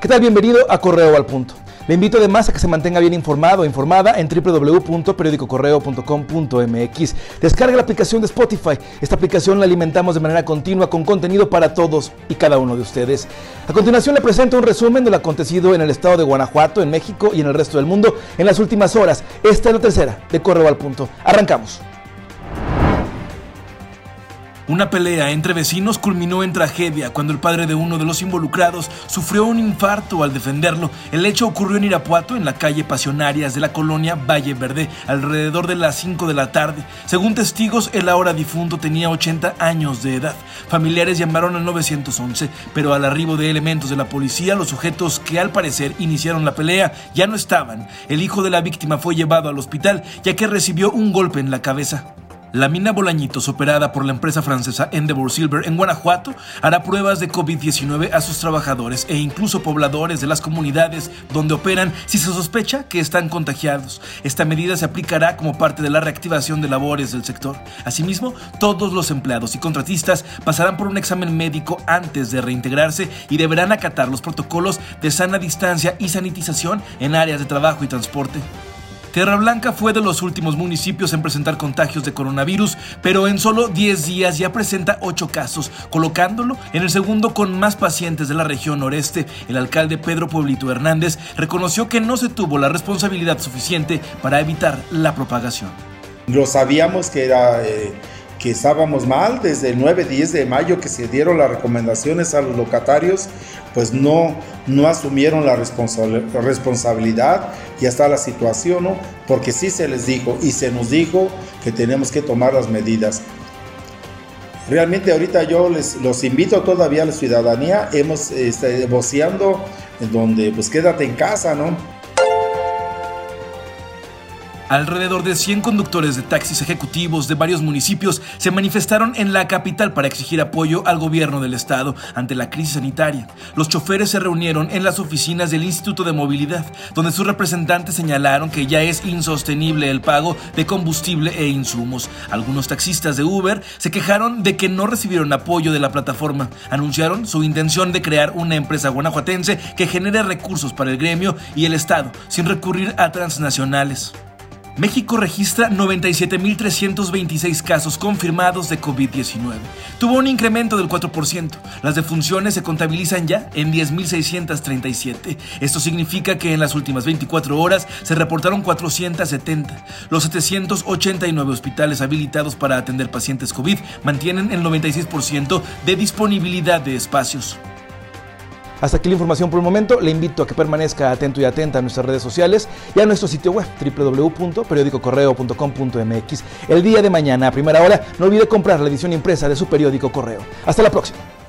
¿Qué tal? Bienvenido a Correo al Punto. Le invito además a que se mantenga bien informado o informada en www.periodicocorreo.com.mx. Descarga la aplicación de Spotify. Esta aplicación la alimentamos de manera continua con contenido para todos y cada uno de ustedes. A continuación le presento un resumen de lo acontecido en el estado de Guanajuato, en México y en el resto del mundo en las últimas horas. Esta es la tercera de Correo al Punto. Arrancamos. Una pelea entre vecinos culminó en tragedia cuando el padre de uno de los involucrados sufrió un infarto al defenderlo. El hecho ocurrió en Irapuato, en la calle Pasionarias de la colonia Valle Verde, alrededor de las 5 de la tarde. Según testigos, el ahora difunto tenía 80 años de edad. Familiares llamaron al 911, pero al arribo de elementos de la policía, los sujetos que al parecer iniciaron la pelea ya no estaban. El hijo de la víctima fue llevado al hospital ya que recibió un golpe en la cabeza. La mina Bolañitos, operada por la empresa francesa Endeavour Silver en Guanajuato, hará pruebas de COVID-19 a sus trabajadores e incluso pobladores de las comunidades donde operan si se sospecha que están contagiados. Esta medida se aplicará como parte de la reactivación de labores del sector. Asimismo, todos los empleados y contratistas pasarán por un examen médico antes de reintegrarse y deberán acatar los protocolos de sana distancia y sanitización en áreas de trabajo y transporte. Tierra Blanca fue de los últimos municipios en presentar contagios de coronavirus, pero en solo 10 días ya presenta 8 casos, colocándolo en el segundo con más pacientes de la región noreste. El alcalde Pedro Pueblito Hernández reconoció que no se tuvo la responsabilidad suficiente para evitar la propagación. Lo sabíamos que era... Eh, que estábamos mal desde el 9-10 de mayo que se dieron las recomendaciones a los locatarios, pues no, no asumieron la responsabilidad y hasta la situación, ¿no? porque sí se les dijo y se nos dijo que tenemos que tomar las medidas. Realmente ahorita yo les los invito todavía a la ciudadanía, hemos este, voceando donde pues quédate en casa, ¿no? Alrededor de 100 conductores de taxis ejecutivos de varios municipios se manifestaron en la capital para exigir apoyo al gobierno del estado ante la crisis sanitaria. Los choferes se reunieron en las oficinas del Instituto de Movilidad, donde sus representantes señalaron que ya es insostenible el pago de combustible e insumos. Algunos taxistas de Uber se quejaron de que no recibieron apoyo de la plataforma. Anunciaron su intención de crear una empresa guanajuatense que genere recursos para el gremio y el estado, sin recurrir a transnacionales. México registra 97.326 casos confirmados de COVID-19. Tuvo un incremento del 4%. Las defunciones se contabilizan ya en 10.637. Esto significa que en las últimas 24 horas se reportaron 470. Los 789 hospitales habilitados para atender pacientes COVID mantienen el 96% de disponibilidad de espacios. Hasta aquí la información por el momento. Le invito a que permanezca atento y atenta a nuestras redes sociales y a nuestro sitio web www.periodicocorreo.com.mx. El día de mañana, a primera hora, no olvide comprar la edición impresa de su periódico Correo. Hasta la próxima.